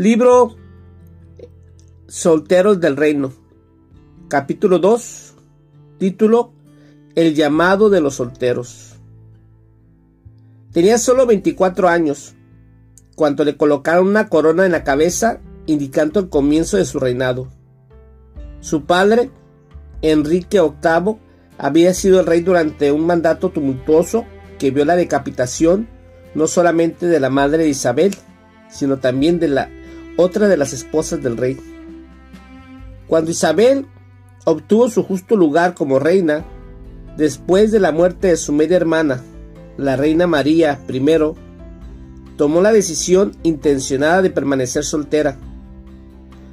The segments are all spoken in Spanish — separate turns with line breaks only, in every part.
Libro Solteros del Reino. Capítulo 2. Título El llamado de los solteros. Tenía solo 24 años cuando le colocaron una corona en la cabeza indicando el comienzo de su reinado. Su padre, Enrique VIII, había sido el rey durante un mandato tumultuoso que vio la decapitación no solamente de la madre de Isabel, sino también de la otra de las esposas del rey. Cuando Isabel obtuvo su justo lugar como reina, después de la muerte de su media hermana, la reina María I, tomó la decisión intencionada de permanecer soltera.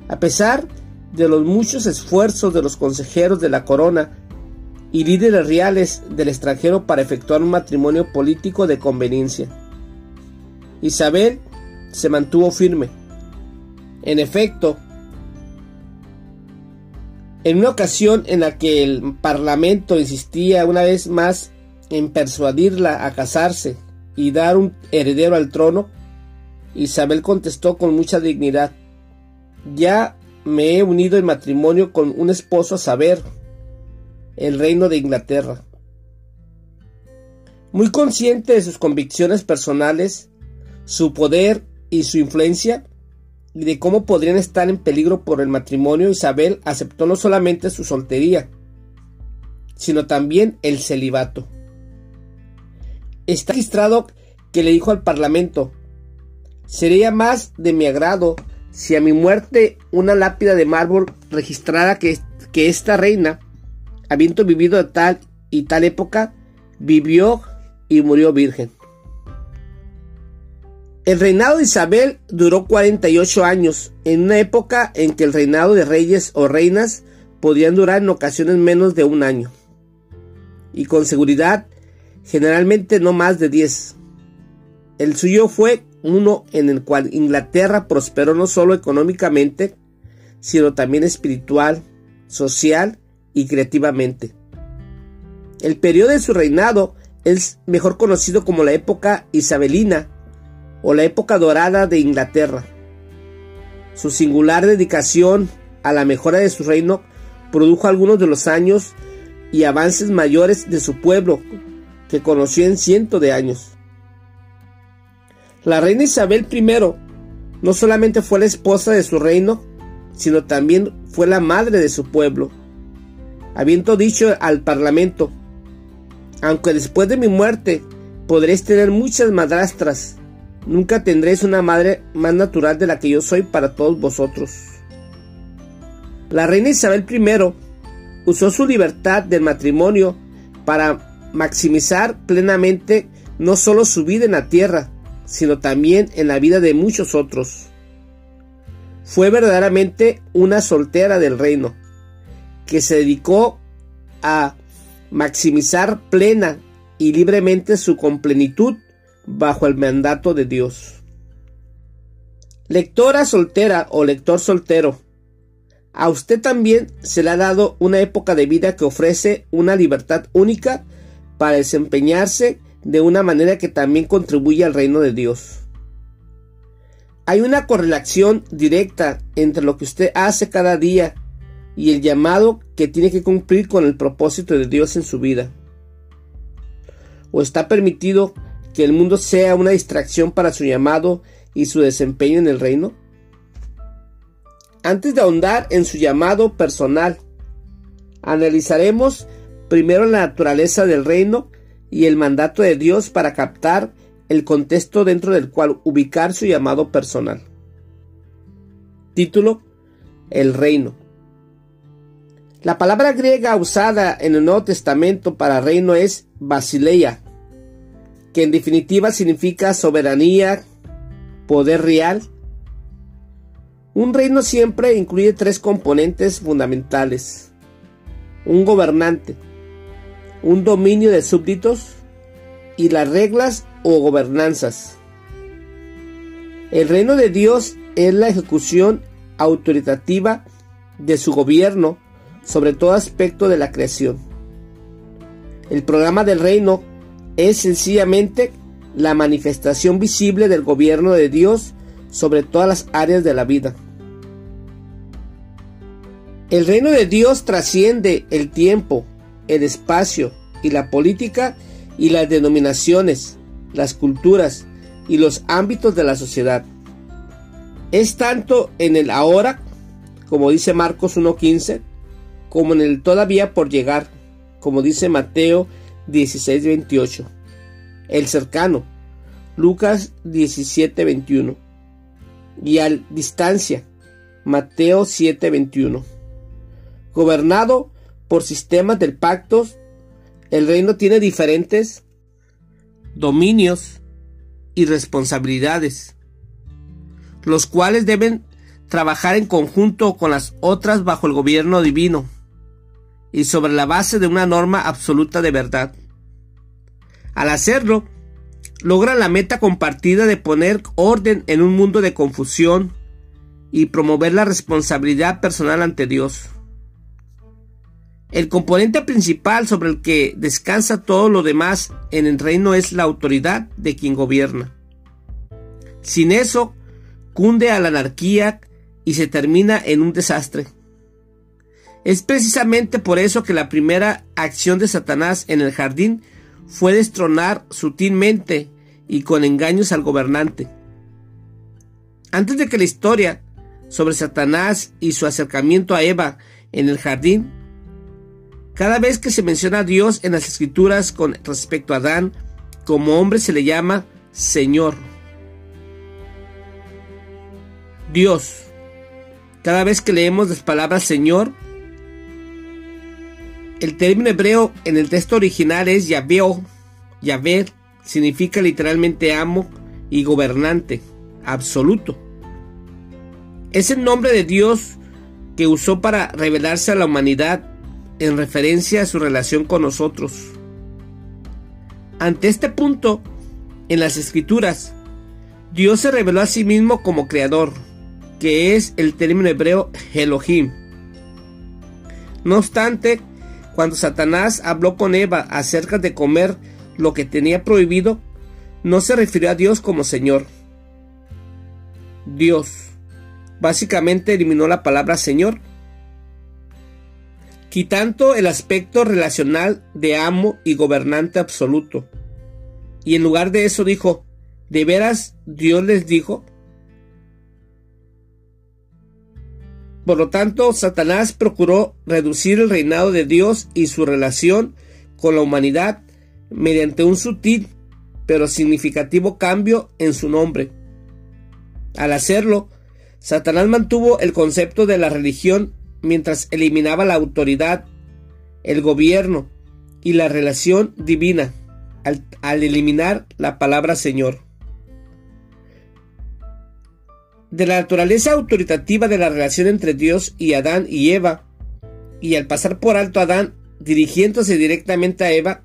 A pesar de los muchos esfuerzos de los consejeros de la corona y líderes reales del extranjero para efectuar un matrimonio político de conveniencia. Isabel se mantuvo firme. En efecto, en una ocasión en la que el Parlamento insistía una vez más en persuadirla a casarse y dar un heredero al trono, Isabel contestó con mucha dignidad, ya me he unido en matrimonio con un esposo a saber, el reino de Inglaterra. Muy consciente de sus convicciones personales, su poder y su influencia, de cómo podrían estar en peligro por el matrimonio, Isabel aceptó no solamente su soltería, sino también el celibato. Está registrado que le dijo al Parlamento, sería más de mi agrado si a mi muerte una lápida de mármol registrara que, que esta reina, habiendo vivido de tal y tal época, vivió y murió virgen. El reinado de Isabel duró 48 años, en una época en que el reinado de reyes o reinas podían durar en ocasiones menos de un año. Y con seguridad, generalmente no más de 10. El suyo fue uno en el cual Inglaterra prosperó no solo económicamente, sino también espiritual, social y creativamente. El periodo de su reinado es mejor conocido como la época isabelina, o la época dorada de Inglaterra. Su singular dedicación a la mejora de su reino produjo algunos de los años y avances mayores de su pueblo que conoció en cientos de años. La reina Isabel I no solamente fue la esposa de su reino, sino también fue la madre de su pueblo, habiendo dicho al parlamento, aunque después de mi muerte podréis tener muchas madrastras, Nunca tendréis una madre más natural de la que yo soy para todos vosotros. La reina Isabel I usó su libertad del matrimonio para maximizar plenamente no solo su vida en la tierra, sino también en la vida de muchos otros. Fue verdaderamente una soltera del reino, que se dedicó a maximizar plena y libremente su complenitud bajo el mandato de Dios. Lectora soltera o lector soltero, a usted también se le ha dado una época de vida que ofrece una libertad única para desempeñarse de una manera que también contribuye al reino de Dios. Hay una correlación directa entre lo que usted hace cada día y el llamado que tiene que cumplir con el propósito de Dios en su vida. O está permitido que el mundo sea una distracción para su llamado y su desempeño en el reino? Antes de ahondar en su llamado personal, analizaremos primero la naturaleza del reino y el mandato de Dios para captar el contexto dentro del cual ubicar su llamado personal. Título El reino. La palabra griega usada en el Nuevo Testamento para reino es basileia, que en definitiva significa soberanía, poder real. Un reino siempre incluye tres componentes fundamentales. Un gobernante, un dominio de súbditos y las reglas o gobernanzas. El reino de Dios es la ejecución autoritativa de su gobierno sobre todo aspecto de la creación. El programa del reino es sencillamente la manifestación visible del gobierno de Dios sobre todas las áreas de la vida. El reino de Dios trasciende el tiempo, el espacio y la política y las denominaciones, las culturas y los ámbitos de la sociedad. Es tanto en el ahora, como dice Marcos 1.15, como en el todavía por llegar, como dice Mateo 16.28. El cercano, Lucas 17.21. Y al distancia, Mateo 7.21 gobernado por sistemas del pacto, el reino tiene diferentes dominios y responsabilidades, los cuales deben trabajar en conjunto con las otras bajo el gobierno divino y sobre la base de una norma absoluta de verdad. Al hacerlo, logran la meta compartida de poner orden en un mundo de confusión y promover la responsabilidad personal ante Dios. El componente principal sobre el que descansa todo lo demás en el reino es la autoridad de quien gobierna. Sin eso, cunde a la anarquía y se termina en un desastre. Es precisamente por eso que la primera acción de Satanás en el jardín fue destronar sutilmente y con engaños al gobernante. Antes de que la historia sobre Satanás y su acercamiento a Eva en el jardín cada vez que se menciona a Dios en las escrituras con respecto a Adán, como hombre se le llama Señor. Dios. Cada vez que leemos las palabras Señor, el término hebreo en el texto original es Yahveo. Yahvé significa literalmente amo y gobernante, absoluto. Es el nombre de Dios que usó para revelarse a la humanidad en referencia a su relación con nosotros. Ante este punto, en las escrituras, Dios se reveló a sí mismo como creador, que es el término hebreo Elohim. No obstante, cuando Satanás habló con Eva acerca de comer lo que tenía prohibido, no se refirió a Dios como Señor. Dios básicamente eliminó la palabra Señor quitando el aspecto relacional de amo y gobernante absoluto. Y en lugar de eso dijo, ¿de veras Dios les dijo? Por lo tanto, Satanás procuró reducir el reinado de Dios y su relación con la humanidad mediante un sutil pero significativo cambio en su nombre. Al hacerlo, Satanás mantuvo el concepto de la religión mientras eliminaba la autoridad, el gobierno y la relación divina al, eliminar la palabra Señor. De la naturaleza autoritativa de la relación entre Dios y Adán y Eva, y al pasar por alto a Adán dirigiéndose directamente a Eva,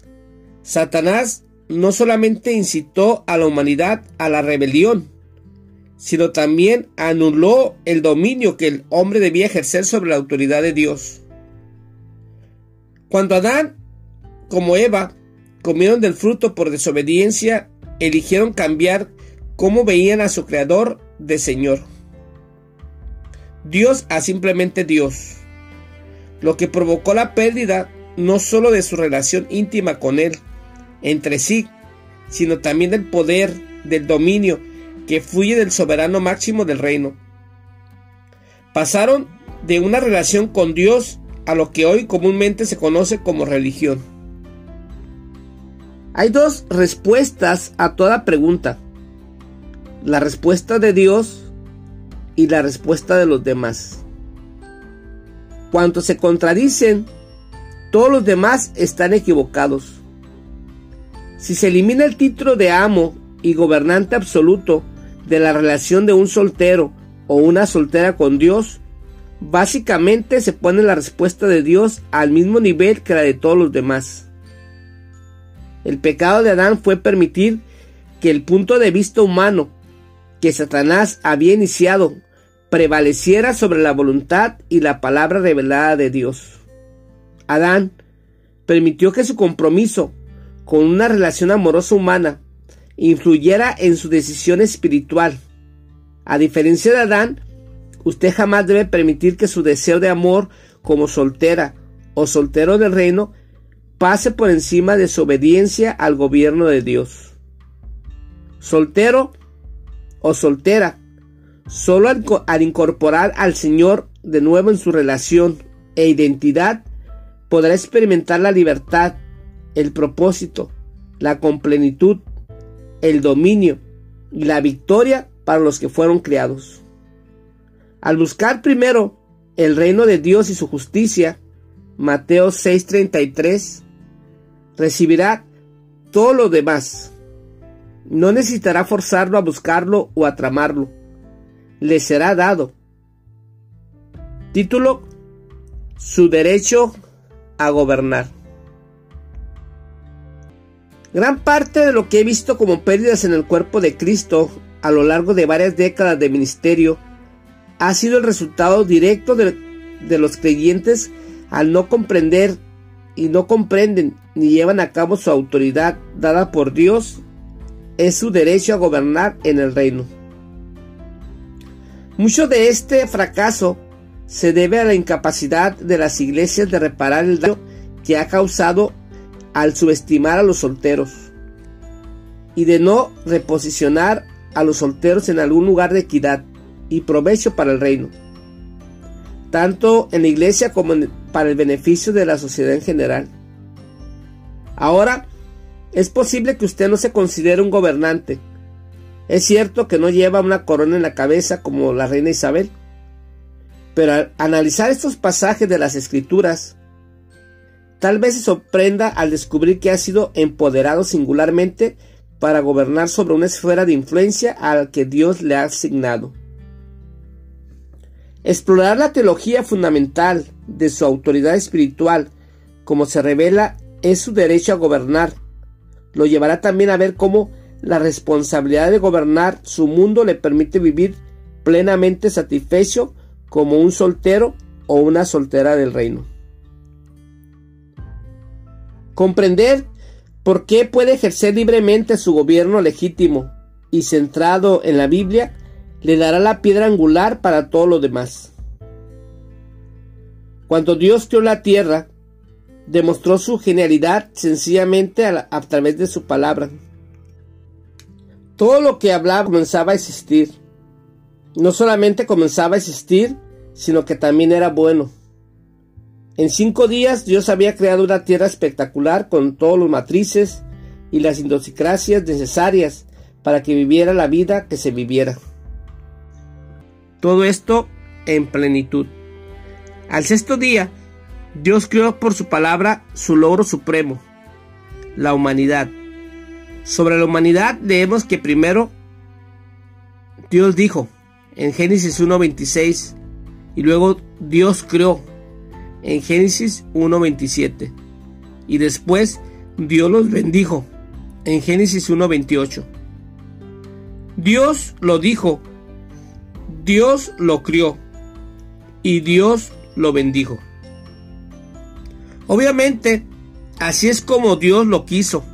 Satanás no solamente incitó a la humanidad a la rebelión, sino también anuló el dominio que el hombre debía ejercer sobre la autoridad de Dios. Cuando Adán, como Eva, comieron del fruto por desobediencia, eligieron cambiar cómo veían a su creador de Señor. Dios a simplemente Dios, lo que provocó la pérdida no solo de su relación íntima con Él, entre sí, sino también del poder, del dominio que fluye del soberano máximo del reino. Pasaron de una relación con Dios a lo que hoy comúnmente se conoce como religión. Hay dos respuestas a toda pregunta. La respuesta de Dios y la respuesta de los demás. Cuando se contradicen, todos los demás están equivocados. Si se elimina el título de amo y gobernante absoluto de la relación de un soltero o una soltera con Dios, básicamente se pone la respuesta de Dios al mismo nivel que la de todos los demás. El pecado de Adán fue permitir que el punto de vista humano que Satanás había iniciado prevaleciera sobre la voluntad y la palabra revelada de Dios. Adán permitió que su compromiso con una relación amorosa humana influyera en su decisión espiritual A diferencia de Adán, usted jamás debe permitir que su deseo de amor como soltera o soltero del reino pase por encima de su obediencia al gobierno de Dios. Soltero o soltera, solo al, incorporar al Señor de nuevo en su relación e identidad, podrá experimentar la libertad, el propósito, la complenitud, el dominio y la victoria para los que fueron criados. Al buscar primero el reino de Dios y su justicia, Mateo 6:33, recibirá todo lo demás. No necesitará forzarlo a buscarlo o a tramarlo. Le será dado. Título Su derecho a gobernar. Gran parte de lo que he visto como pérdidas en el cuerpo de Cristo a lo largo de varias décadas de ministerio ha sido el resultado directo de, los creyentes al no comprender y no comprenden ni llevan a cabo su autoridad dada por Dios, es su derecho a gobernar en el reino. Mucho de este fracaso se debe a la incapacidad de las iglesias de reparar el daño que ha causado al subestimar a los solteros y de no reposicionar a los solteros en algún lugar de equidad y provecho para el reino, tanto en la iglesia como para el beneficio de la sociedad en general. Ahora, es posible que usted no se considere un gobernante. Es cierto que no lleva una corona en la cabeza como la reina Isabel. Pero al analizar estos pasajes de las escrituras, tal vez se sorprenda al descubrir que ha sido empoderado singularmente para gobernar sobre una esfera de influencia al que Dios le ha asignado. Explorar la teología fundamental de su autoridad espiritual, como se revela, es su derecho a gobernar. Lo llevará también a ver cómo la responsabilidad de gobernar su mundo le permite vivir plenamente satisfecho como un soltero o una soltera del reino. Comprender por qué puede ejercer libremente su gobierno legítimo y centrado en la Biblia le dará la piedra angular para todo lo demás. Cuando Dios creó la tierra, demostró su genialidad sencillamente a, través de su palabra. Todo lo que hablaba comenzaba a existir. No solamente comenzaba a existir, sino que también era bueno. En cinco días Dios había creado una tierra espectacular con todos los matrices y las idiosincrasias necesarias para que viviera la vida que se viviera. Todo esto en plenitud. Al sexto día, Dios creó por su palabra su logro supremo, la humanidad. Sobre la humanidad leemos que primero Dios dijo en Génesis 1.26 y luego Dios creó en Génesis 1.27 y después Dios los bendijo en Génesis 1.28. Dios lo dijo Dios lo crió y Dios lo bendijo. Obviamente, así es como Dios lo quiso.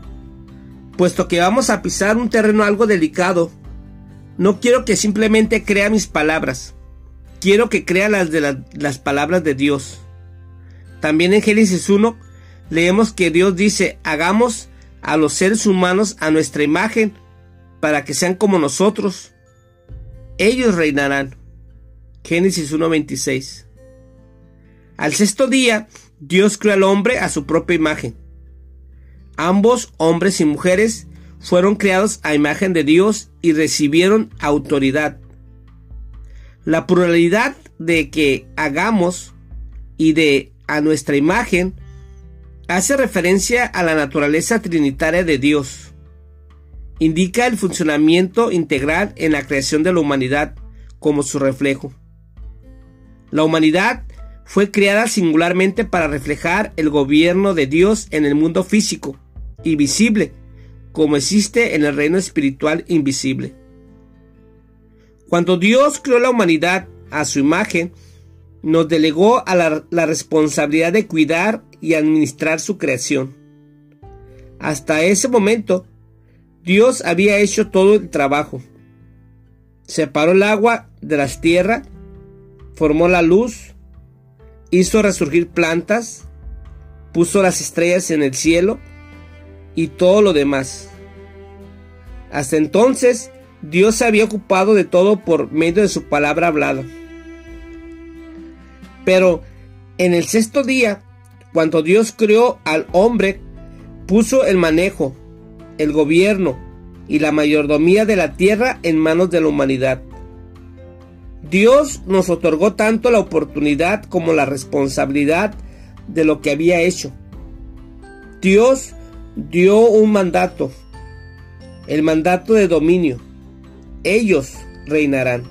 Puesto que vamos a pisar un terreno algo delicado, no quiero que simplemente crea mis palabras. Quiero que crea las de las palabras de Dios. También en Génesis 1 leemos que Dios dice, hagamos a los seres humanos a nuestra imagen para que sean como nosotros ellos reinarán. Génesis 1.26. Al sexto día, Dios creó al hombre a su propia imagen. Ambos, hombres y mujeres, fueron creados a imagen de Dios y recibieron autoridad. La pluralidad de que hagamos y de a nuestra imagen hace referencia a la naturaleza trinitaria de Dios indica el funcionamiento integral en la creación de la humanidad como su reflejo. La humanidad fue creada singularmente para reflejar el gobierno de Dios en el mundo físico y visible, como existe en el reino espiritual invisible. Cuando Dios creó la humanidad a su imagen, nos delegó a la, la responsabilidad de cuidar y administrar su creación. Hasta ese momento, Dios había hecho todo el trabajo. separó el agua de las tierras, formó la luz, hizo resurgir plantas, puso las estrellas en el cielo y todo lo demás. Hasta entonces, Dios se había ocupado de todo por medio de su palabra hablada. Pero en el sexto día, cuando Dios creó al hombre, puso el manejo, el gobierno y la mayordomía de la tierra en manos de la humanidad. Dios nos otorgó tanto la oportunidad como la responsabilidad de lo que había hecho. Dios dio un mandato, el mandato de dominio. Ellos reinarán.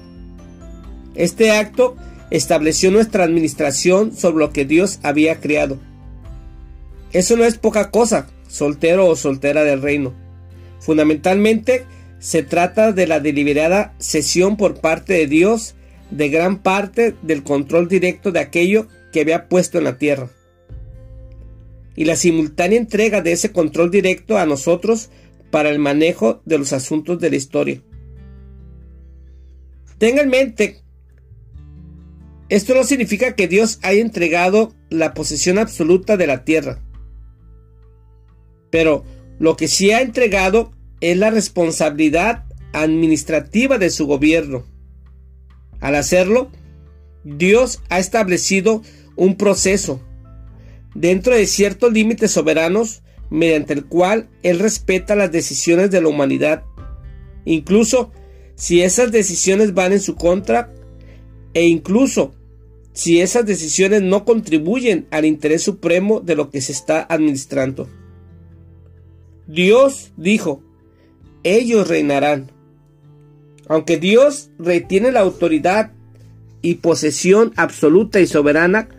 Este acto estableció nuestra administración sobre lo que Dios había creado. Eso no es poca cosa, soltero o soltera del reino. Fundamentalmente, se trata de la deliberada cesión por parte de Dios de gran parte del control directo de aquello que había puesto en la tierra. Y la simultánea entrega de ese control directo a nosotros para el manejo de los asuntos de la historia. Tenga en mente, esto no significa que Dios haya entregado la posesión absoluta de la tierra. Pero lo que sí ha entregado es la responsabilidad administrativa de su gobierno. Al hacerlo, Dios ha establecido un proceso dentro de ciertos límites soberanos mediante el cual Él respeta las decisiones de la humanidad, incluso si esas decisiones van en su contra e incluso si esas decisiones no contribuyen al interés supremo de lo que se está administrando. Dios dijo, ellos reinarán. Aunque Dios retiene la autoridad y posesión absoluta y soberana,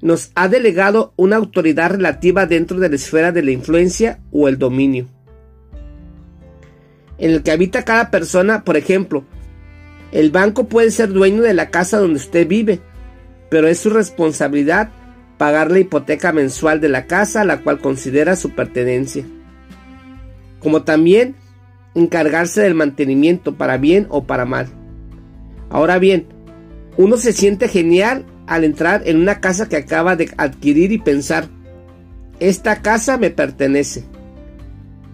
nos ha delegado una autoridad relativa dentro de la esfera de la influencia o el dominio. En el que habita cada persona, por ejemplo, el banco puede ser dueño de la casa donde usted vive, pero es su responsabilidad pagar la hipoteca mensual de la casa a la cual considera su pertenencia. Como también encargarse del mantenimiento para bien o para mal. Ahora bien, uno se siente genial al entrar en una casa que acaba de adquirir y pensar, esta casa me pertenece.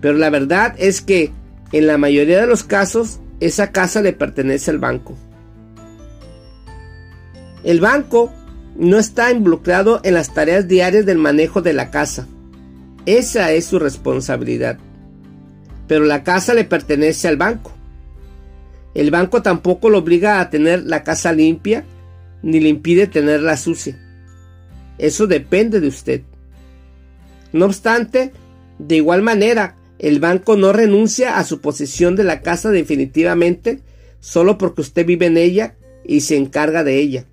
Pero la verdad es que en la mayoría de los casos esa casa le pertenece al banco. El banco no está involucrado en las tareas diarias del manejo de la casa. Esa es su responsabilidad pero la casa le pertenece al banco. El banco tampoco lo obliga a tener la casa limpia ni le impide tenerla sucia. Eso depende de usted. No obstante, de igual manera, el banco no renuncia a su posesión de la casa definitivamente solo porque usted vive en ella y se encarga de ella.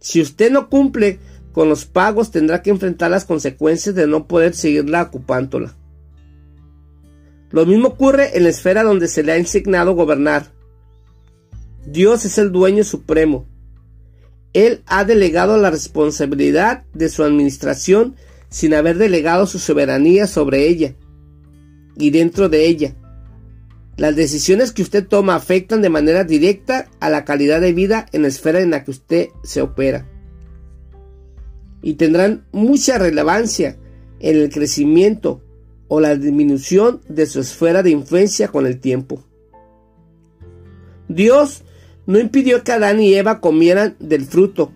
Si usted no cumple con los pagos tendrá que enfrentar las consecuencias de no poder seguirla ocupándola. Lo mismo ocurre en la esfera donde se le ha asignado gobernar. Dios es el dueño supremo. Él ha delegado la responsabilidad de su administración sin haber delegado su soberanía sobre ella y dentro de ella. Las decisiones que usted toma afectan de manera directa a la calidad de vida en la esfera en la que usted se opera y tendrán mucha relevancia en el crecimiento o la disminución de su esfera de influencia con el tiempo. Dios no impidió que Adán y Eva comieran del fruto,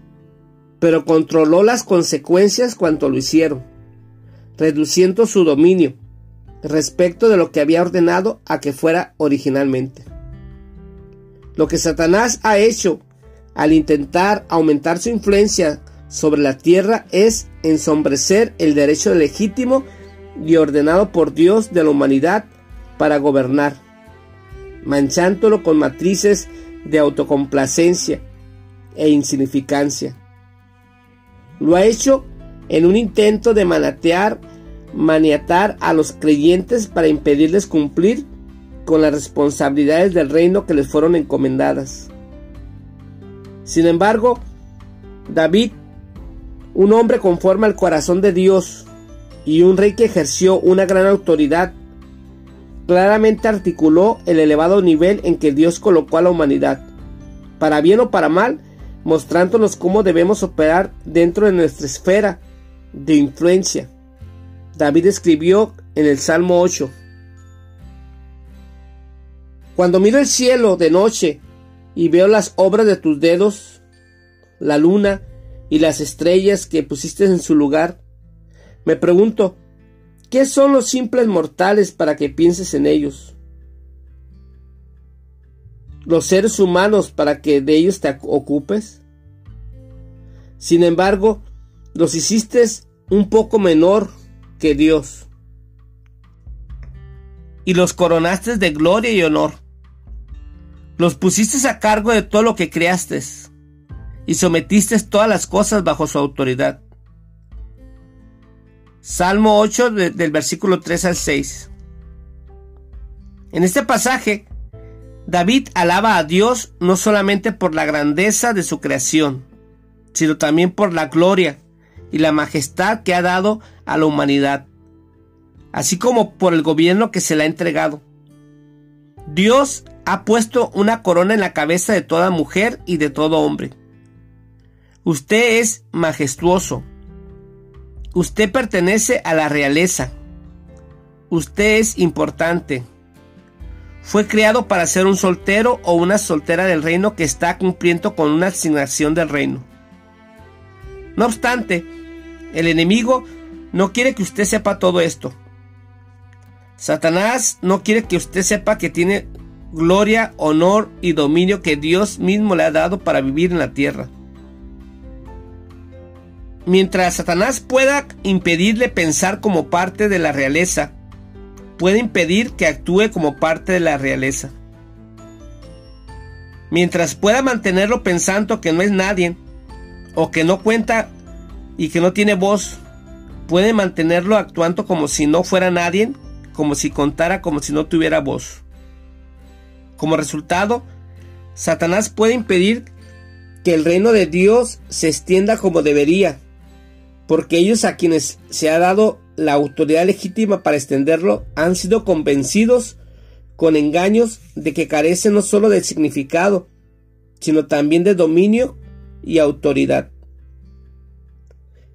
pero controló las consecuencias cuanto lo hicieron, reduciendo su dominio respecto de lo que había ordenado a que fuera originalmente. Lo que Satanás ha hecho al intentar aumentar su influencia sobre la tierra es ensombrecer el derecho legítimo y ordenado por Dios de la humanidad para gobernar, manchándolo con matrices de autocomplacencia e insignificancia. Lo ha hecho en un intento de manatear, maniatar a los creyentes para impedirles cumplir con las responsabilidades del reino que les fueron encomendadas. Sin embargo, David, un hombre conforme al corazón de Dios, y un rey que ejerció una gran autoridad, claramente articuló el elevado nivel en que Dios colocó a la humanidad, para bien o para mal, mostrándonos cómo debemos operar dentro de nuestra esfera de influencia. David escribió en el Salmo 8, Cuando miro el cielo de noche y veo las obras de tus dedos, la luna y las estrellas que pusiste en su lugar, me pregunto, ¿qué son los simples mortales para que pienses en ellos? Los seres humanos para que de ellos te ocupes. Sin embargo, los hiciste un poco menor que Dios. Y los coronaste de gloria y honor. Los pusiste a cargo de todo lo que creaste y sometiste todas las cosas bajo su autoridad. Salmo 8 del versículo 3 al 6. En este pasaje, David alaba a Dios no solamente por la grandeza de su creación, sino también por la gloria y la majestad que ha dado a la humanidad, así como por el gobierno que se le ha entregado. Dios ha puesto una corona en la cabeza de toda mujer y de todo hombre. Usted es majestuoso, Usted pertenece a la realeza. Usted es importante. Fue criado para ser un soltero o una soltera del reino que está cumpliendo con una asignación del reino. No obstante, el enemigo no quiere que usted sepa todo esto. Satanás no quiere que usted sepa que tiene gloria, honor y dominio que Dios mismo le ha dado para vivir en la tierra. Mientras Satanás pueda impedirle pensar como parte de la realeza, puede impedir que actúe como parte de la realeza. Mientras pueda mantenerlo pensando que no es nadie, o que no cuenta y que no tiene voz, puede mantenerlo actuando como si no fuera nadie, como si contara como si no tuviera voz. Como resultado, Satanás puede impedir que el reino de Dios se extienda como debería porque ellos a quienes se ha dado la autoridad legítima para extenderlo han sido convencidos con engaños de que carece no solo de significado, sino también de dominio y autoridad.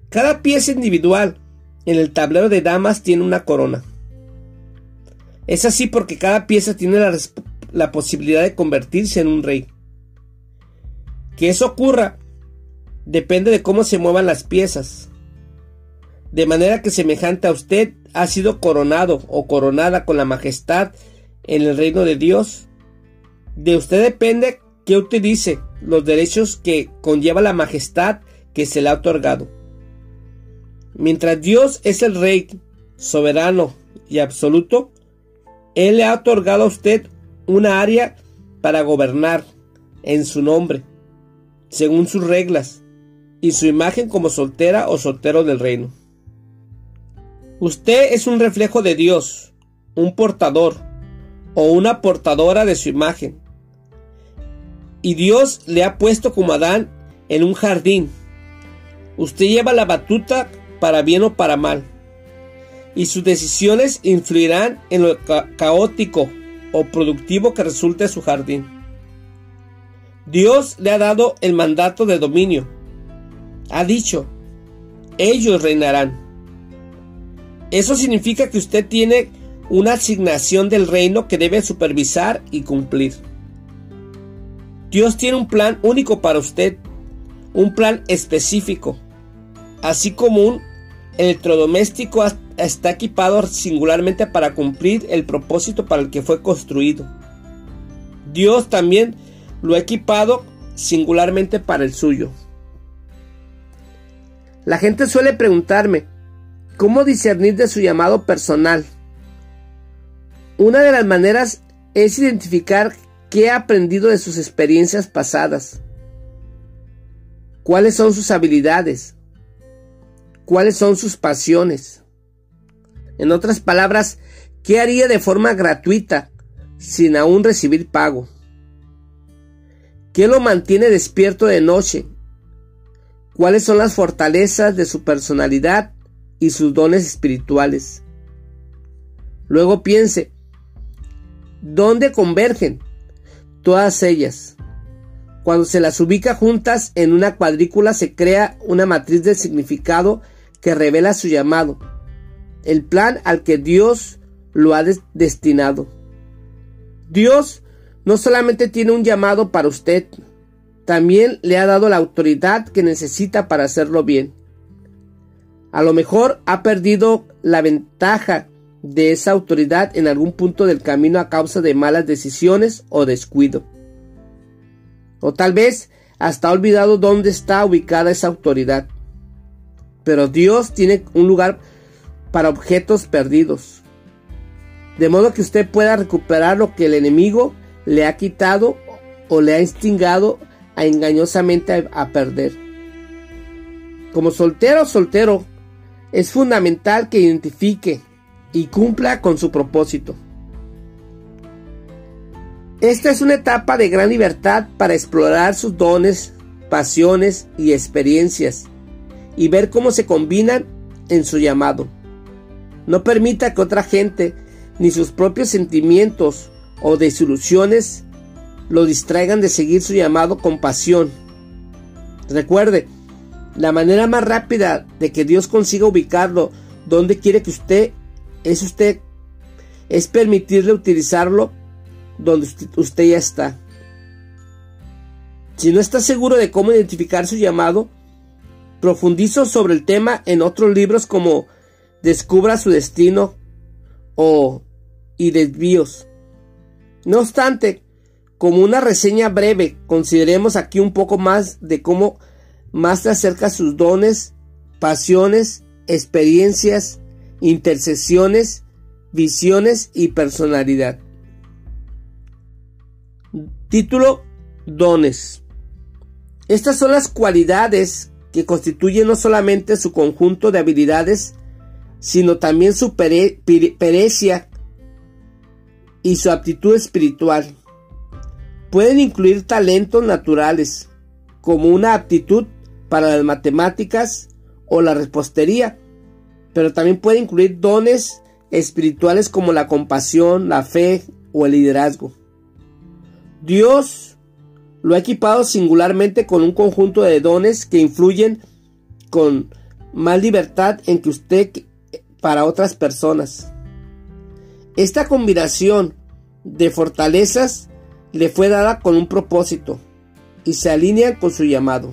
Cada pieza individual en el tablero de damas tiene una corona. Es así porque cada pieza tiene la, la posibilidad de convertirse en un rey. Que eso ocurra depende de cómo se muevan las piezas de manera que semejante a usted ha sido coronado o coronada con la majestad en el reino de Dios. De usted depende que utilice los derechos que conlleva la majestad que se le ha otorgado. Mientras Dios es el rey soberano y absoluto, Él le ha otorgado a usted una área para gobernar en su nombre, según sus reglas, y su imagen como soltera o soltero del reino. Usted es un reflejo de Dios, un portador o una portadora de su imagen. Y Dios le ha puesto como Adán en un jardín. Usted lleva la batuta para bien o para mal. Y sus decisiones influirán en lo caótico o productivo que resulte su jardín. Dios le ha dado el mandato de dominio. Ha dicho, ellos reinarán. Eso significa que usted tiene una asignación del reino que debe supervisar y cumplir. Dios tiene un plan único para usted, un plan específico, así como un electrodoméstico está equipado singularmente para cumplir el propósito para el que fue construido. Dios también lo ha equipado singularmente para el suyo. La gente suele preguntarme, ¿Cómo discernir de su llamado personal? Una de las maneras es identificar qué ha aprendido de sus experiencias pasadas. ¿Cuáles son sus habilidades? ¿Cuáles son sus pasiones? En otras palabras, ¿qué haría de forma gratuita sin aún recibir pago? ¿Qué lo mantiene despierto de noche? ¿Cuáles son las fortalezas de su personalidad y sus dones espirituales. Luego piense, ¿Dónde convergen? Todas ellas. Cuando se las ubica juntas en una cuadrícula se crea una matriz de significado que revela su llamado, el plan al que Dios lo ha destinado. Dios no solamente tiene un llamado para usted, también le ha dado la autoridad que necesita para hacerlo bien. A lo mejor ha perdido la ventaja de esa autoridad en algún punto del camino a causa de malas decisiones o descuido. O tal vez hasta ha olvidado dónde está ubicada esa autoridad. Pero Dios tiene un lugar para objetos perdidos. De modo que usted pueda recuperar lo que el enemigo le ha quitado o le ha instigado a engañosamente a, perder. Como soltero o soltero, es fundamental que identifique y cumpla con su propósito. Esta es una etapa de gran libertad para explorar sus dones, pasiones y experiencias y ver cómo se combinan en su llamado. No permita que otra gente ni sus propios sentimientos o desilusiones lo distraigan de seguir su llamado con pasión. Recuerde, la manera más rápida de que Dios consiga ubicarlo donde quiere que usted es usted es permitirle utilizarlo donde usted ya está. Si no está seguro de cómo identificar su llamado, profundizo sobre el tema en otros libros como Descubra su destino o Y desvíos. No obstante, como una reseña breve, consideremos aquí un poco más de cómo más te acerca sus dones, pasiones, experiencias, intercesiones, visiones y personalidad. Título Dones. Estas son las cualidades que constituyen no solamente su conjunto de habilidades, sino también su perecia y su aptitud espiritual. Pueden incluir talentos naturales, como una aptitud para las matemáticas o la repostería, pero también puede incluir dones espirituales como la compasión, la fe o el liderazgo. Dios lo ha equipado singularmente con un conjunto de dones que influyen con más libertad en que usted para otras personas. Esta combinación de fortalezas le fue dada con un propósito y se alinean con su llamado.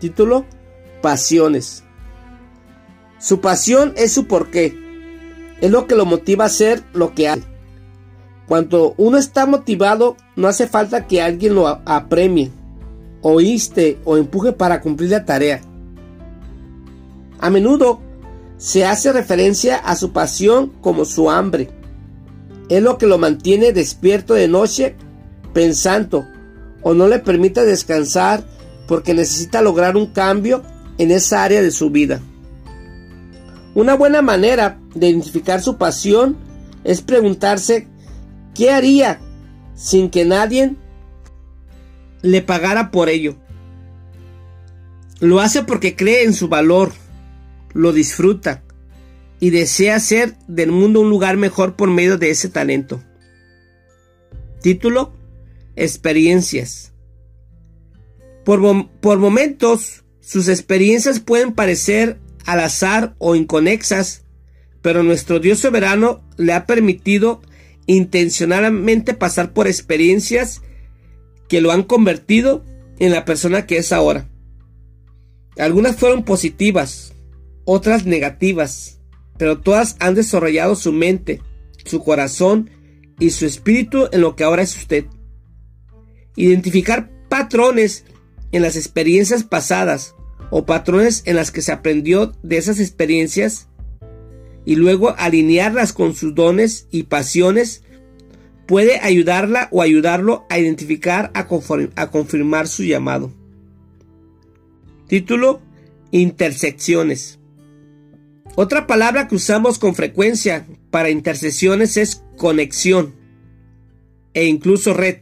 Título Pasiones. Su pasión es su porqué. Es lo que lo motiva a hacer lo que hace. Cuando uno está motivado, no hace falta que alguien lo apremie, o inste o empuje para cumplir la tarea. A menudo se hace referencia a su pasión como su hambre. Es lo que lo mantiene despierto de noche pensando o no le permite descansar porque necesita lograr un cambio en esa área de su vida. Una buena manera de identificar su pasión es preguntarse ¿Qué haría sin que nadie le pagara por ello? Lo hace porque cree en su valor, lo disfruta y desea hacer del mundo un lugar mejor por medio de ese talento. Título, experiencias. Por, momentos, sus experiencias pueden parecer al azar o inconexas, pero nuestro Dios soberano le ha permitido intencionalmente pasar por experiencias que lo han convertido en la persona que es ahora. Algunas fueron positivas, otras negativas, pero todas han desarrollado su mente, su corazón y su espíritu en lo que ahora es usted. Identificar patrones en las experiencias pasadas o patrones en las que se aprendió de esas experiencias y luego alinearlas con sus dones y pasiones puede ayudarla o ayudarlo a identificar, a, a confirmar su llamado. Título, intersecciones. Otra palabra que usamos con frecuencia para intersecciones es conexión e incluso red.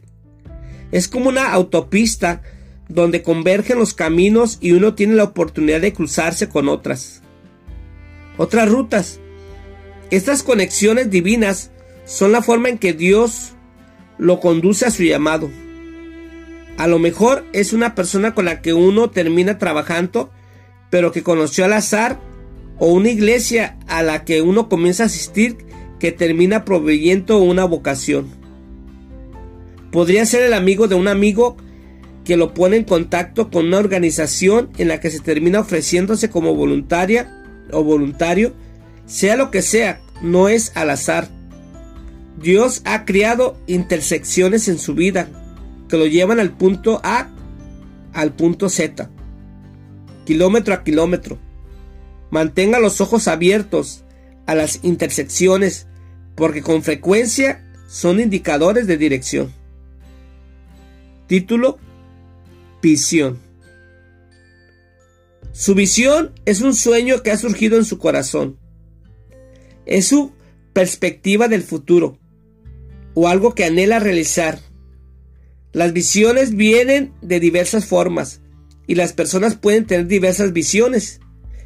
Es como una autopista donde convergen los caminos y uno tiene la oportunidad de cruzarse con otras. Otras rutas estas conexiones divinas son la forma en que Dios lo conduce a su llamado. A lo mejor es una persona con la que uno termina trabajando, pero que conoció al azar, o una iglesia a la que uno comienza a asistir que termina proveyendo una vocación. Podría ser el amigo de un amigo que lo pone en contacto con una organización en la que se termina ofreciéndose como voluntaria o voluntario, sea lo que sea, no es al azar. Dios ha creado intersecciones en su vida, que lo llevan al punto A al punto Z, kilómetro a kilómetro. Mantenga los ojos abiertos a las intersecciones porque con frecuencia son indicadores de dirección. Título Visión. Su visión es un sueño que ha surgido en su corazón. Es su perspectiva del futuro o algo que anhela realizar las visiones vienen de diversas formas y las personas pueden tener diversas visiones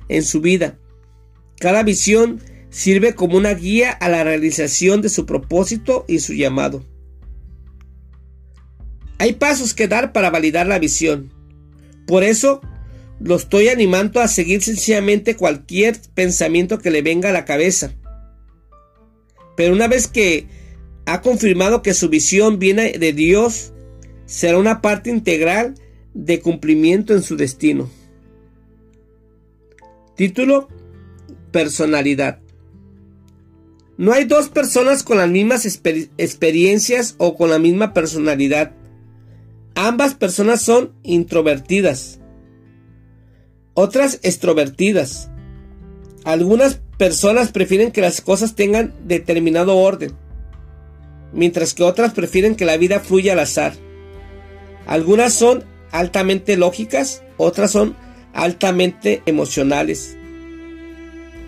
en su vida. Cada visión sirve como una guía a la realización de su propósito y su llamado. Hay pasos que dar para validar la visión. Por eso, lo estoy animando a seguir sencillamente cualquier pensamiento que le venga a la cabeza. Pero una vez que ha confirmado que su visión viene de Dios, será una parte integral de cumplimiento en su destino. Título Personalidad. No hay dos personas con las mismas experiencias o con la misma personalidad. Ambas personas son introvertidas, otras extrovertidas. Algunas personas prefieren que las cosas tengan determinado orden, mientras que otras prefieren que la vida fluya al azar. Algunas son altamente lógicas, otras son altamente emocionales.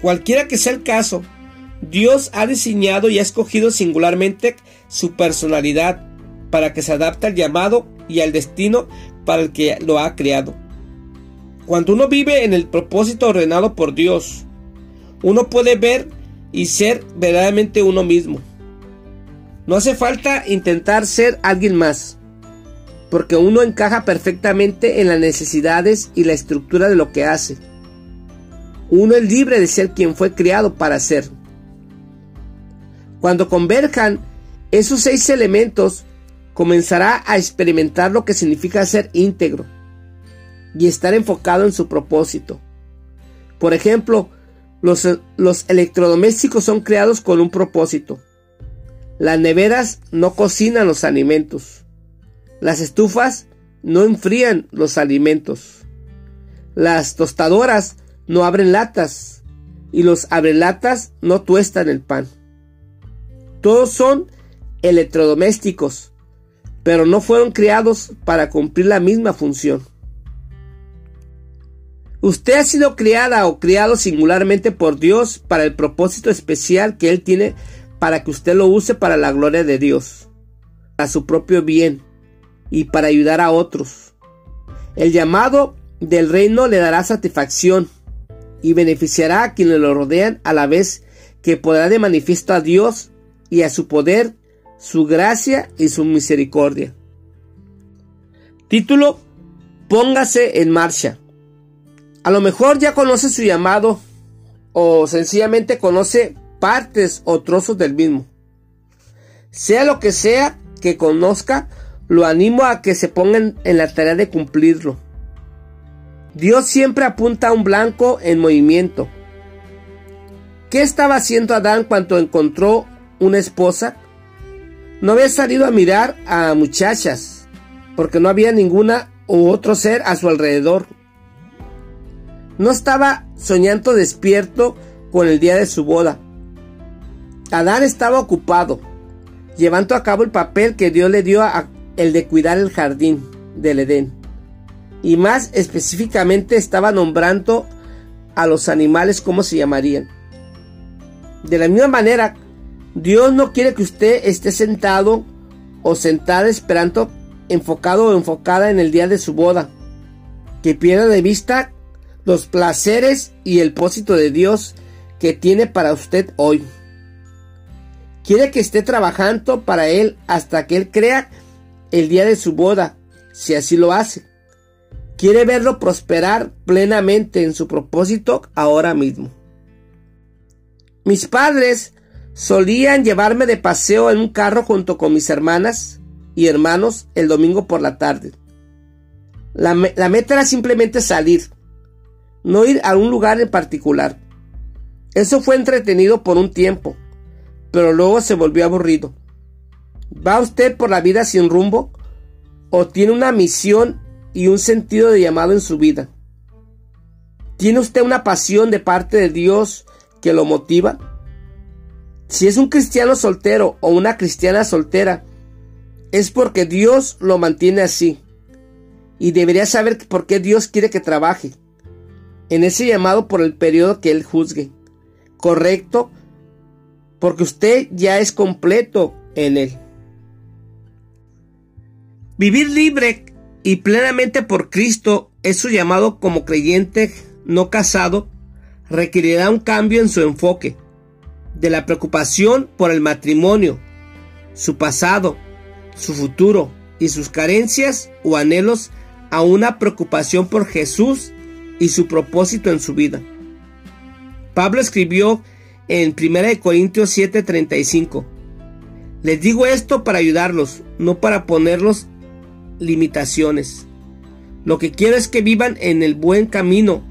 Cualquiera que sea el caso, Dios ha diseñado y ha escogido singularmente su personalidad para que se adapte al llamado y al destino para el que lo ha creado. Cuando uno vive en el propósito ordenado por Dios, uno puede ver y ser verdaderamente uno mismo. No hace falta intentar ser alguien más porque uno encaja perfectamente en las necesidades y la estructura de lo que hace. Uno es libre de ser quien fue creado para ser. Cuando converjan esos seis elementos, comenzará a experimentar lo que significa ser íntegro y estar enfocado en su propósito. Por ejemplo, los, electrodomésticos son creados con un propósito. Las neveras no cocinan los alimentos. Las estufas no enfrían los alimentos. Las tostadoras no abren latas y los abrelatas no tuestan el pan. Todos son electrodomésticos, pero no fueron creados para cumplir la misma función. Usted ha sido criada o criado singularmente por Dios para el propósito especial que Él tiene para que usted lo use para la gloria de Dios, a su propio bien y para ayudar a otros. El llamado del reino le dará satisfacción y beneficiará a quienes lo rodean a la vez que podrá de manifiesto a Dios y a su poder, su gracia y su misericordia. Título Póngase en marcha. A lo mejor ya conoce su llamado o sencillamente conoce partes o trozos del mismo. Sea lo que sea que conozca, lo animo a que se pongan en la tarea de cumplirlo. Dios siempre apunta a un blanco en movimiento. ¿Qué estaba haciendo Adán cuando encontró una esposa? No había salido a mirar a muchachas, porque no había ninguna u otro ser a su alrededor. No estaba soñando despierto con el día de su boda. Adán estaba ocupado, llevando a cabo el papel que Dios le dio a, el de cuidar el jardín del Edén. Y más específicamente estaba nombrando a los animales cómo se llamarían. De la misma manera, Dios no quiere que usted esté sentado o sentada esperando, enfocado o enfocada en el día de su boda, que pierda de vista los placeres y el propósito de Dios que tiene para usted hoy. Quiere que esté trabajando para él hasta que él crea el día de su boda, si así lo hace. Quiere verlo prosperar plenamente en su propósito ahora mismo. Mis padres solían llevarme de paseo en un carro junto con mis hermanas y hermanos el domingo por la tarde. La, meta era simplemente salir, no ir a un lugar en particular. Eso fue entretenido por un tiempo, pero luego se volvió aburrido. ¿Va usted por la vida sin rumbo? ¿O tiene una misión y un sentido de llamado en su vida? ¿Tiene usted una pasión de parte de Dios que lo motiva? Si es un cristiano soltero o una cristiana soltera, es porque Dios lo mantiene así. Y debería saber por qué Dios quiere que trabaje en ese llamado por el periodo que Él juzgue. Correcto, porque usted ya es completo en Él. Vivir libre y plenamente por Cristo es su llamado como creyente no casado, requerirá un cambio en su enfoque, de la preocupación por el matrimonio, su pasado, su futuro y sus carencias o anhelos a una preocupación por Jesús y su propósito en su vida. Pablo escribió en 1 Corintios 7:35, Les digo esto para ayudarlos, no para ponerlos limitaciones. Lo que quiero es que vivan en el buen camino,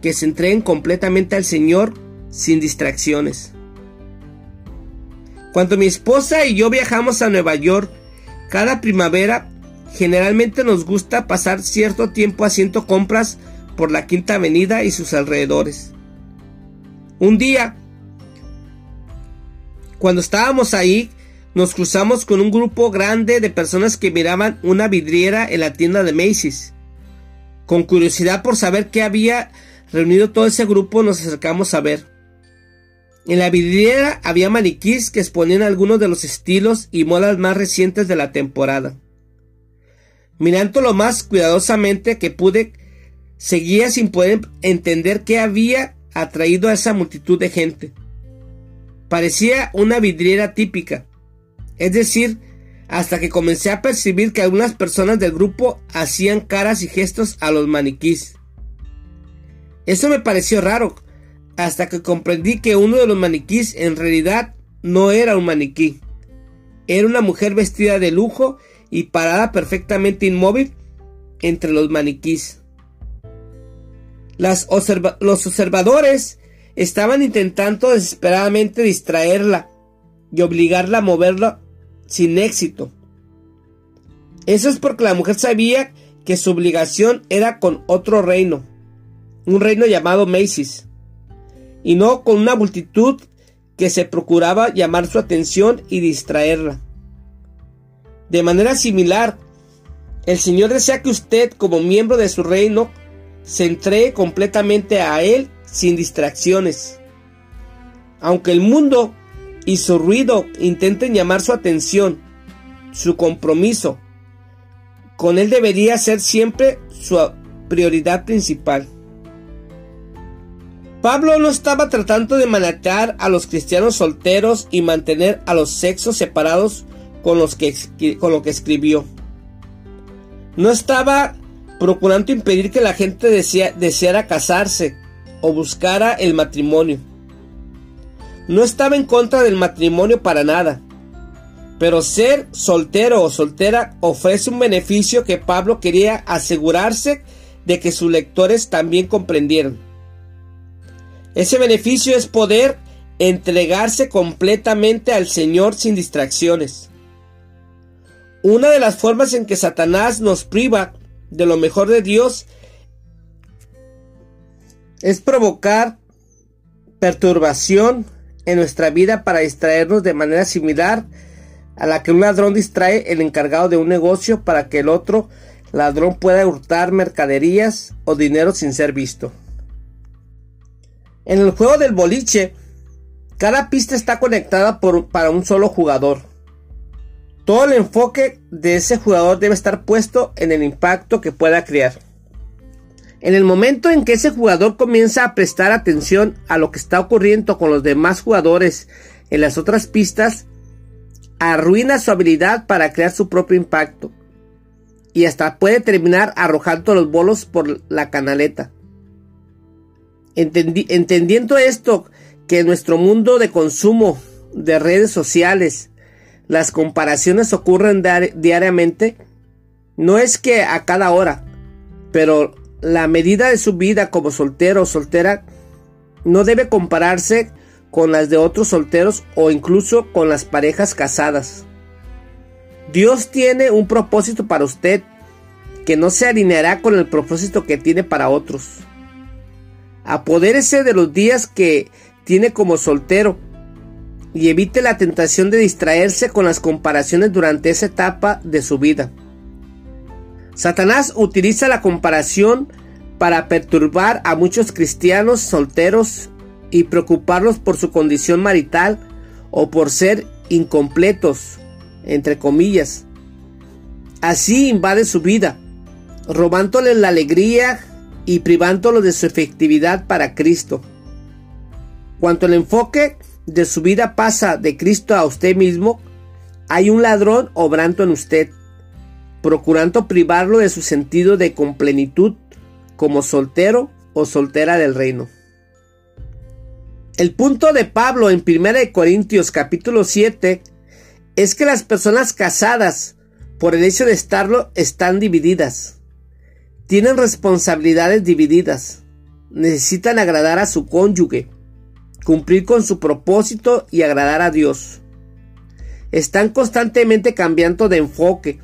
que se entreguen completamente al Señor sin distracciones. Cuando mi esposa y yo viajamos a Nueva York, cada primavera generalmente nos gusta pasar cierto tiempo haciendo compras por la Quinta Avenida y sus alrededores. Un día, cuando estábamos ahí, nos cruzamos con un grupo grande de personas que miraban una vidriera en la tienda de Macy's. Con curiosidad por saber qué había reunido todo ese grupo, nos acercamos a ver. En la vidriera había maniquís que exponían algunos de los estilos y modas más recientes de la temporada. Mirando lo más cuidadosamente que pude, seguía sin poder entender qué había atraído a esa multitud de gente. Parecía una vidriera típica, es decir, hasta que comencé a percibir que algunas personas del grupo hacían caras y gestos a los maniquís. Eso me pareció raro, hasta que comprendí que uno de los maniquís en realidad no era un maniquí. Era una mujer vestida de lujo y parada perfectamente inmóvil entre los maniquís. los observadores estaban intentando desesperadamente distraerla y obligarla a moverla sin éxito. Eso es porque la mujer sabía que su obligación era con otro reino, un reino llamado Macy's, y no con una multitud que se procuraba llamar su atención y distraerla. De manera similar, el Señor desea que usted, como miembro de su reino, se entregue completamente a Él sin distracciones. Aunque el mundo y su ruido intenten llamar su atención, su compromiso, con Él debería ser siempre su prioridad principal. Pablo no estaba tratando de manejar a los cristianos solteros y mantener a los sexos separados con, los que, con lo que escribió. No estaba procurando impedir que la gente deseara casarse o buscara el matrimonio. No estaba en contra del matrimonio para nada. Pero ser soltero o soltera ofrece un beneficio que Pablo quería asegurarse de que sus lectores también comprendieran. Ese beneficio es poder entregarse completamente al Señor sin distracciones. Una de las formas en que Satanás nos priva de lo mejor de Dios es provocar perturbación en nuestra vida para distraernos de manera similar a la que un ladrón distrae el encargado de un negocio para que el otro ladrón pueda hurtar mercaderías o dinero sin ser visto. En el juego del boliche, cada pista está conectada para un solo jugador. Todo el enfoque de ese jugador debe estar puesto en el impacto que pueda crear. En el momento en que ese jugador comienza a prestar atención a lo que está ocurriendo con los demás jugadores en las otras pistas, arruina su habilidad para crear su propio impacto y hasta puede terminar arrojando los bolos por la canaleta. Entendiendo esto, que en nuestro mundo de consumo de redes sociales las comparaciones ocurren diariamente, no es que a cada hora, pero la medida de su vida como soltero o soltera no debe compararse con las de otros solteros o incluso con las parejas casadas. Dios tiene un propósito para usted que no se alineará con el propósito que tiene para otros. Apodérese de los días que tiene como soltero y evite la tentación de distraerse con las comparaciones durante esa etapa de su vida. Satanás utiliza la comparación para perturbar a muchos cristianos solteros y preocuparlos por su condición marital o por ser incompletos, entre comillas. Así invade su vida, robándoles la alegría y privándolos de su efectividad para Cristo. Cuanto el enfoque de su vida pasa de Cristo a usted mismo, hay un ladrón obrando en usted, procurando privarlo de su sentido de complenitud como soltero o soltera del reino. El punto de Pablo en 1 Corintios capítulo 7 es que las personas casadas, por el hecho de estarlo, están divididas. Tienen responsabilidades divididas. Necesitan agradar a su cónyuge, cumplir con su propósito y agradar a Dios. Están constantemente cambiando de enfoque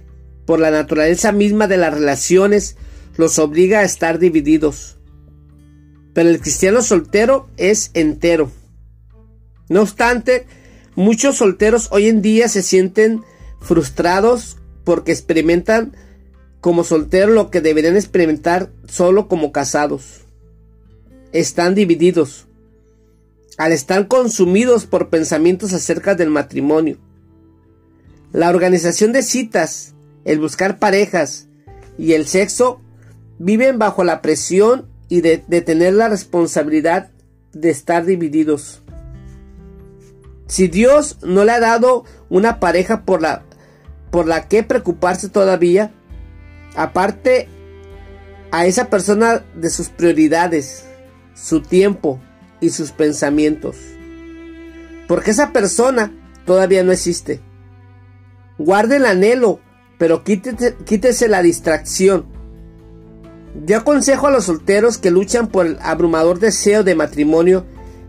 por la naturaleza misma de las relaciones los obliga a estar divididos. Pero el cristiano soltero es entero. No obstante, muchos solteros hoy en día se sienten frustrados porque experimentan como solteros lo que deberían experimentar solo como casados. Están divididos. Al estar consumidos por pensamientos acerca del matrimonio. La organización de citas, el buscar parejas y el sexo viven bajo la presión y de, tener la responsabilidad de estar divididos. Si Dios no le ha dado una pareja por la, por la que preocuparse todavía, aparte a esa persona de sus prioridades, su tiempo y sus pensamientos. Porque esa persona todavía no existe. Guarde el anhelo, pero quítese, quítese la distracción yo aconsejo a los solteros que luchan por el abrumador deseo de matrimonio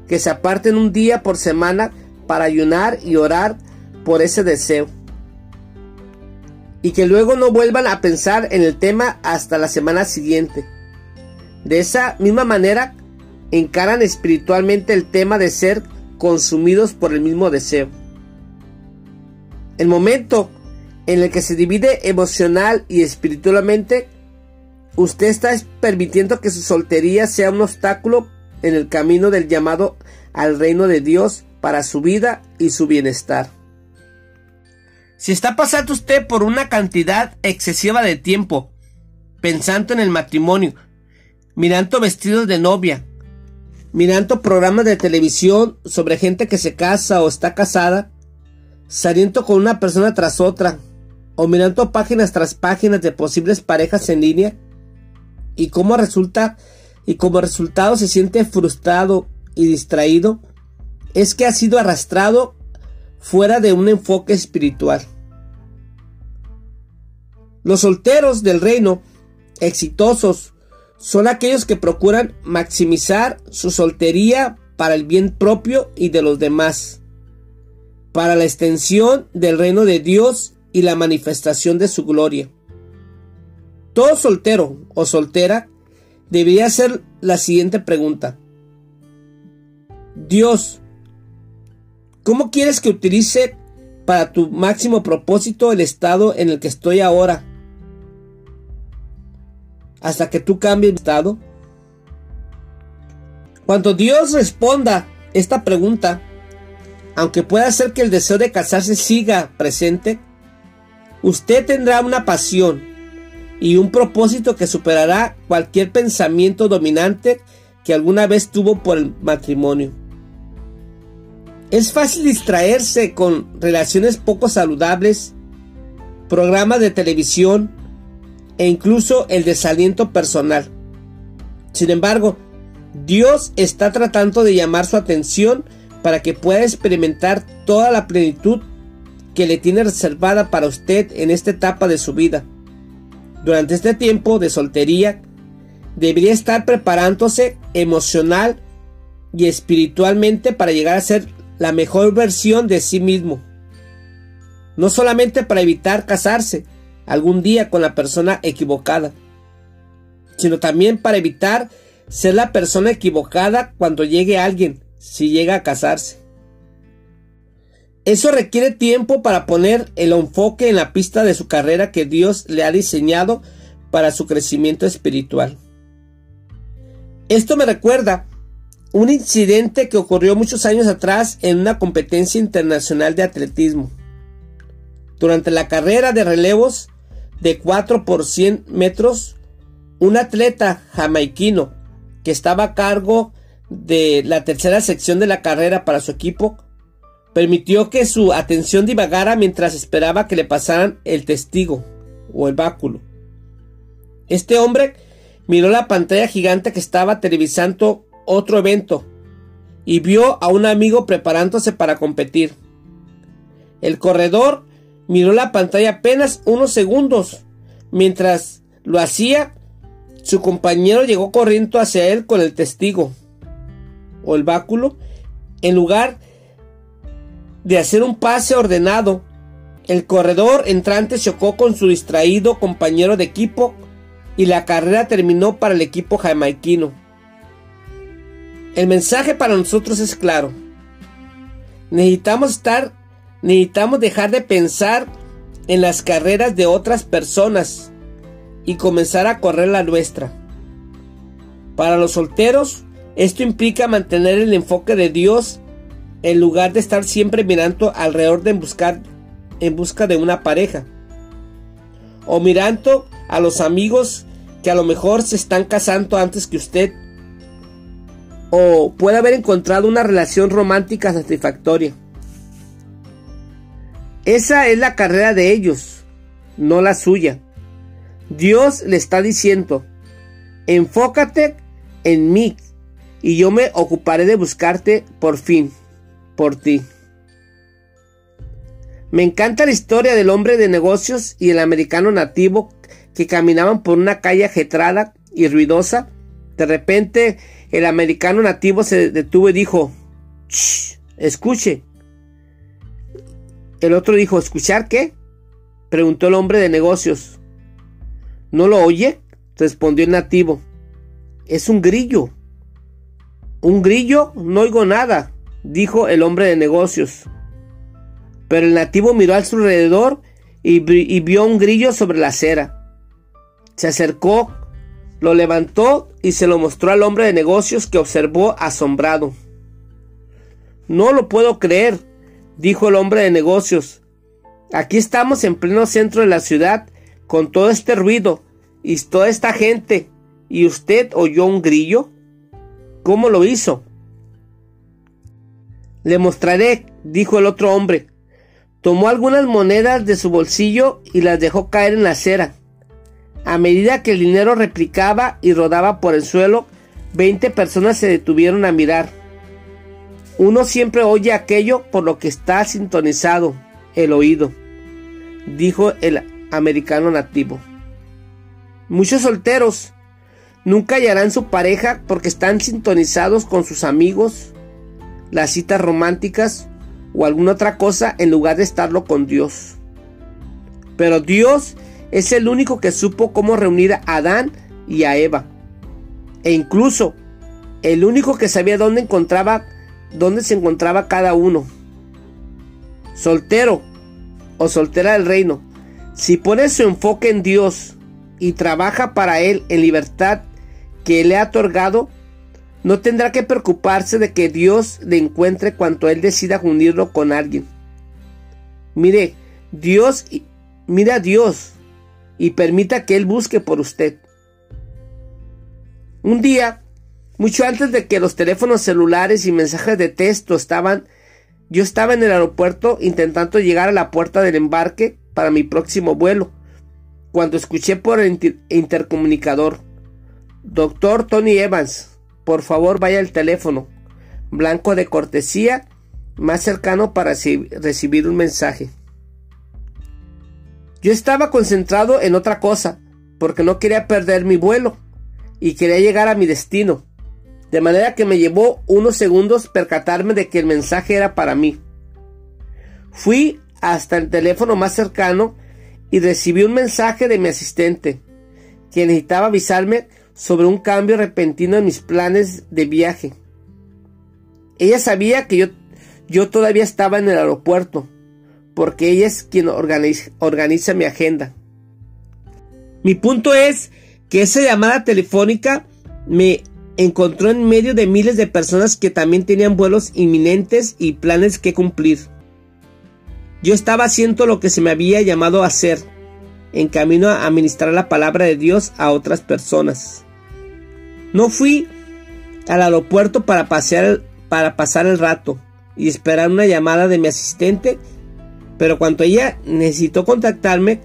que se aparten un día por semana para ayunar y orar por ese deseo. Y que luego no vuelvan a pensar en el tema hasta la semana siguiente. De esa misma manera, encaran espiritualmente el tema de ser consumidos por el mismo deseo. El momento en el que se divide emocional y espiritualmente Usted está permitiendo que su soltería sea un obstáculo en el camino del llamado al reino de Dios para su vida y su bienestar. Si está pasando usted por una cantidad excesiva de tiempo pensando en el matrimonio, mirando vestidos de novia, mirando programas de televisión sobre gente que se casa o está casada, saliendo con una persona tras otra, o mirando páginas tras páginas de posibles parejas en línea, y como resulta y como resultado se siente frustrado y distraído es que ha sido arrastrado fuera de un enfoque espiritual. Los solteros del reino exitosos son aquellos que procuran maximizar su soltería para el bien propio y de los demás, para la extensión del reino de Dios y la manifestación de su gloria. Todo soltero o soltera debería hacer la siguiente pregunta. Dios, ¿cómo quieres que utilice para tu máximo propósito el estado en el que estoy ahora? Hasta que tú cambies de estado. Cuando Dios responda esta pregunta, aunque pueda ser que el deseo de casarse siga presente, usted tendrá una pasión y un propósito que superará cualquier pensamiento dominante que alguna vez tuvo por el matrimonio. Es fácil distraerse con relaciones poco saludables, programas de televisión e incluso el desaliento personal. Sin embargo, Dios está tratando de llamar su atención para que pueda experimentar toda la plenitud que le tiene reservada para usted en esta etapa de su vida. Durante este tiempo de soltería, debería estar preparándose emocional y espiritualmente para llegar a ser la mejor versión de sí mismo. No solamente para evitar casarse algún día con la persona equivocada, sino también para evitar ser la persona equivocada cuando llegue alguien, si llega a casarse. Eso requiere tiempo para poner el enfoque en la pista de su carrera que Dios le ha diseñado para su crecimiento espiritual. Esto me recuerda un incidente que ocurrió muchos años atrás en una competencia internacional de atletismo. Durante la carrera de relevos de 4 por 100 metros, un atleta jamaiquino que estaba a cargo de la tercera sección de la carrera para su equipo permitió que su atención divagara mientras esperaba que le pasaran el testigo o el báculo. Este hombre miró la pantalla gigante que estaba televisando otro evento y vio a un amigo preparándose para competir. El corredor miró la pantalla apenas unos segundos. Mientras lo hacía, su compañero llegó corriendo hacia él con el testigo o el báculo en lugar de hacer un pase ordenado. El corredor entrante chocó con su distraído compañero de equipo y la carrera terminó para el equipo jamaiquino. El mensaje para nosotros es claro. Necesitamos estar, necesitamos dejar de pensar en las carreras de otras personas y comenzar a correr la nuestra. Para los solteros, esto implica mantener el enfoque de Dios en lugar de estar siempre mirando alrededor de buscar en busca de una pareja o mirando a los amigos que a lo mejor se están casando antes que usted o puede haber encontrado una relación romántica satisfactoria. Esa es la carrera de ellos, no la suya. Dios le está diciendo, enfócate en mí y yo me ocuparé de buscarte por fin por ti. Me encanta la historia del hombre de negocios y el americano nativo que caminaban por una calle ajetrada y ruidosa. De repente el americano nativo se detuvo y dijo, escuche. El otro dijo, ¿escuchar qué? Preguntó el hombre de negocios. ¿No lo oye? Respondió el nativo. Es un grillo. ¿Un grillo? No oigo nada dijo el hombre de negocios. Pero el nativo miró a su alrededor y, vio un grillo sobre la acera. Se acercó, lo levantó y se lo mostró al hombre de negocios que observó asombrado. No lo puedo creer, dijo el hombre de negocios. Aquí estamos en pleno centro de la ciudad, con todo este ruido y toda esta gente, y usted oyó un grillo. ¿Cómo lo hizo? Le mostraré, dijo el otro hombre. Tomó algunas monedas de su bolsillo y las dejó caer en la acera. A medida que el dinero replicaba y rodaba por el suelo, veinte personas se detuvieron a mirar. Uno siempre oye aquello por lo que está sintonizado el oído, dijo el americano nativo. Muchos solteros nunca hallarán su pareja porque están sintonizados con sus amigos, las citas románticas o alguna otra cosa en lugar de estarlo con Dios. Pero Dios es el único que supo cómo reunir a Adán y a Eva. E incluso el único que sabía dónde encontraba dónde se encontraba cada uno. Soltero o soltera del reino, si pone su enfoque en Dios y trabaja para él en libertad que le ha otorgado, no tendrá que preocuparse de que Dios le encuentre cuando Él decida unirlo con alguien. Mire, Dios, mire a Dios y permita que Él busque por usted. Un día, mucho antes de que los teléfonos celulares y mensajes de texto estaban Yo estaba en el aeropuerto intentando llegar a la puerta del embarque para mi próximo vuelo, cuando escuché por el intercomunicador, Doctor Tony Evans, por favor vaya al teléfono, blanco de cortesía, más cercano para recibir un mensaje. Yo estaba concentrado en otra cosa, porque no quería perder mi vuelo y quería llegar a mi destino, de manera que me llevó unos segundos percatarme de que el mensaje era para mí. Fui hasta el teléfono más cercano y recibí un mensaje de mi asistente, que necesitaba avisarme sobre un cambio repentino en mis planes de viaje. Ella sabía que yo, yo todavía estaba en el aeropuerto, porque ella es quien organiza, organiza mi agenda. Mi punto es que esa llamada telefónica me encontró en medio de miles de personas que también tenían vuelos inminentes y planes que cumplir. Yo estaba haciendo lo que se me había llamado a hacer, en camino a administrar la palabra de Dios a otras personas. No fui al aeropuerto para, pasear, para pasar el rato y esperar una llamada de mi asistente, pero cuando ella necesitó contactarme,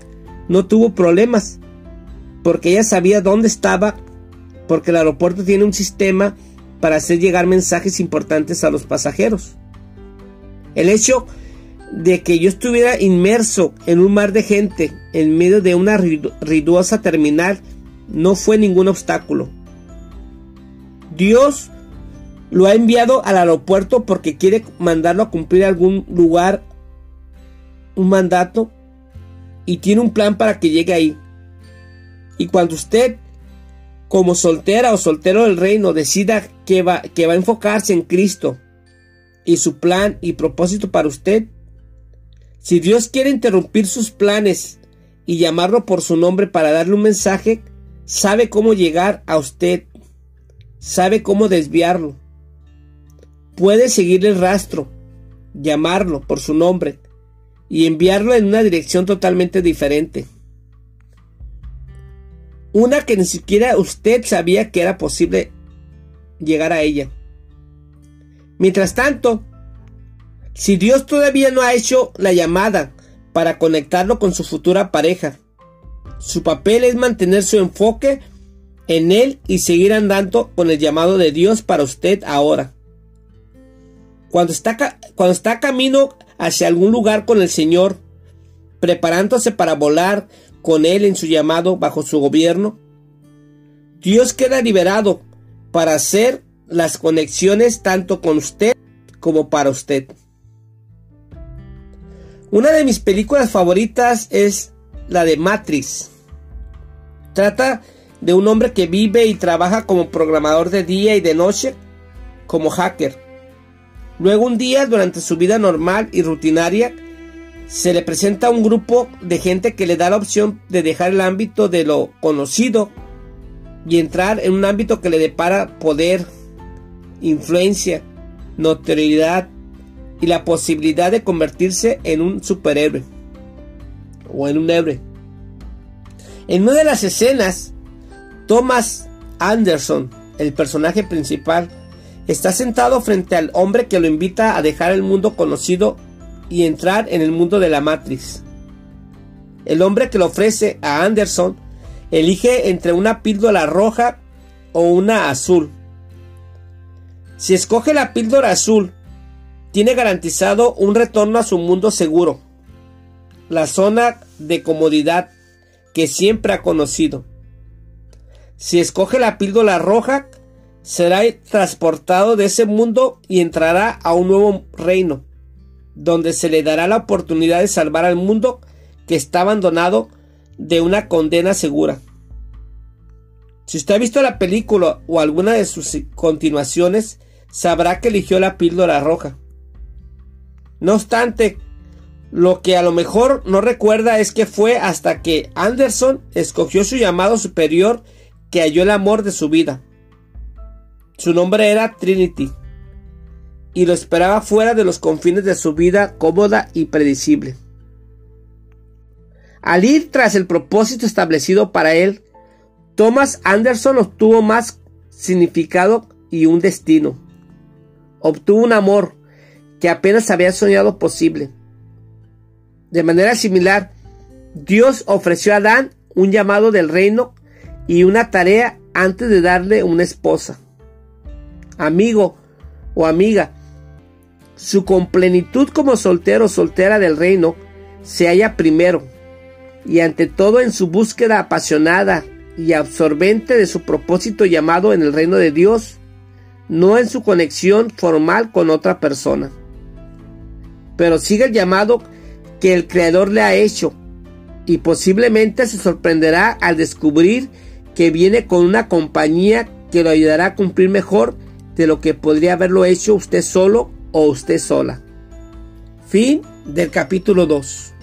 no tuvo problemas, porque ella sabía dónde estaba, porque el aeropuerto tiene un sistema para hacer llegar mensajes importantes a los pasajeros. El hecho de que yo estuviera inmerso en un mar de gente en medio de una ruidosa terminal no fue ningún obstáculo. Dios lo ha enviado al aeropuerto porque quiere mandarlo a cumplir algún lugar, un mandato, y tiene un plan para que llegue ahí. Y cuando usted, como soltera o soltero del reino, decida que va, que va a enfocarse en Cristo y su plan y propósito para usted, si Dios quiere interrumpir sus planes y llamarlo por su nombre para darle un mensaje, sabe cómo llegar a usted, sabe cómo desviarlo. Puede seguir el rastro, llamarlo por su nombre y enviarlo en una dirección totalmente diferente. Una que ni siquiera usted sabía que era posible llegar a ella. Mientras tanto, si Dios todavía no ha hecho la llamada para conectarlo con su futura pareja, su papel es mantener su enfoque en Él y seguir andando con el llamado de Dios para usted ahora. Cuando está, cuando está camino hacia algún lugar con el Señor, preparándose para volar con Él en su llamado bajo su gobierno, Dios queda liberado para hacer las conexiones tanto con usted como para usted. Una de mis películas favoritas es la de Matrix. Trata de un hombre que vive y trabaja como programador de día y de noche como hacker. Luego un día, durante su vida normal y rutinaria, se le presenta un grupo de gente que le da la opción de dejar el ámbito de lo conocido y entrar en un ámbito que le depara poder, influencia, notoriedad y la posibilidad de convertirse en un superhéroe o en un héroe. En una de las escenas, Thomas Anderson, el personaje principal, está sentado frente al hombre que lo invita a dejar el mundo conocido y entrar en el mundo de la Matrix. El hombre que lo ofrece a Anderson elige entre una píldora roja o una azul. Si escoge la píldora azul, tiene garantizado un retorno a su mundo seguro, la zona de comodidad que siempre ha conocido. Si escoge la píldora roja, será transportado de ese mundo y entrará a un nuevo reino, donde se le dará la oportunidad de salvar al mundo que está abandonado de una condena segura. Si usted ha visto la película o alguna de sus continuaciones, sabrá que eligió la píldora roja. No obstante, lo que a lo mejor no recuerda es que fue hasta que Anderson escogió su llamado superior que halló el amor de su vida. Su nombre era Trinity y lo esperaba fuera de los confines de su vida cómoda y predecible. Al ir tras el propósito establecido para él, Thomas Anderson obtuvo más significado y un destino. Obtuvo un amor que apenas había soñado posible. De manera similar, Dios ofreció a Adán un llamado del reino y una tarea antes de darle una esposa. Amigo o amiga, su complenitud como soltero o soltera del reino se halla primero y ante todo en su búsqueda apasionada y absorbente de su propósito llamado en el reino de Dios, no en su conexión formal con otra persona. Pero sigue el llamado que el Creador le ha hecho y posiblemente se sorprenderá al descubrir que viene con una compañía que lo ayudará a cumplir mejor de lo que podría haberlo hecho usted solo o usted sola. Fin del capítulo 2.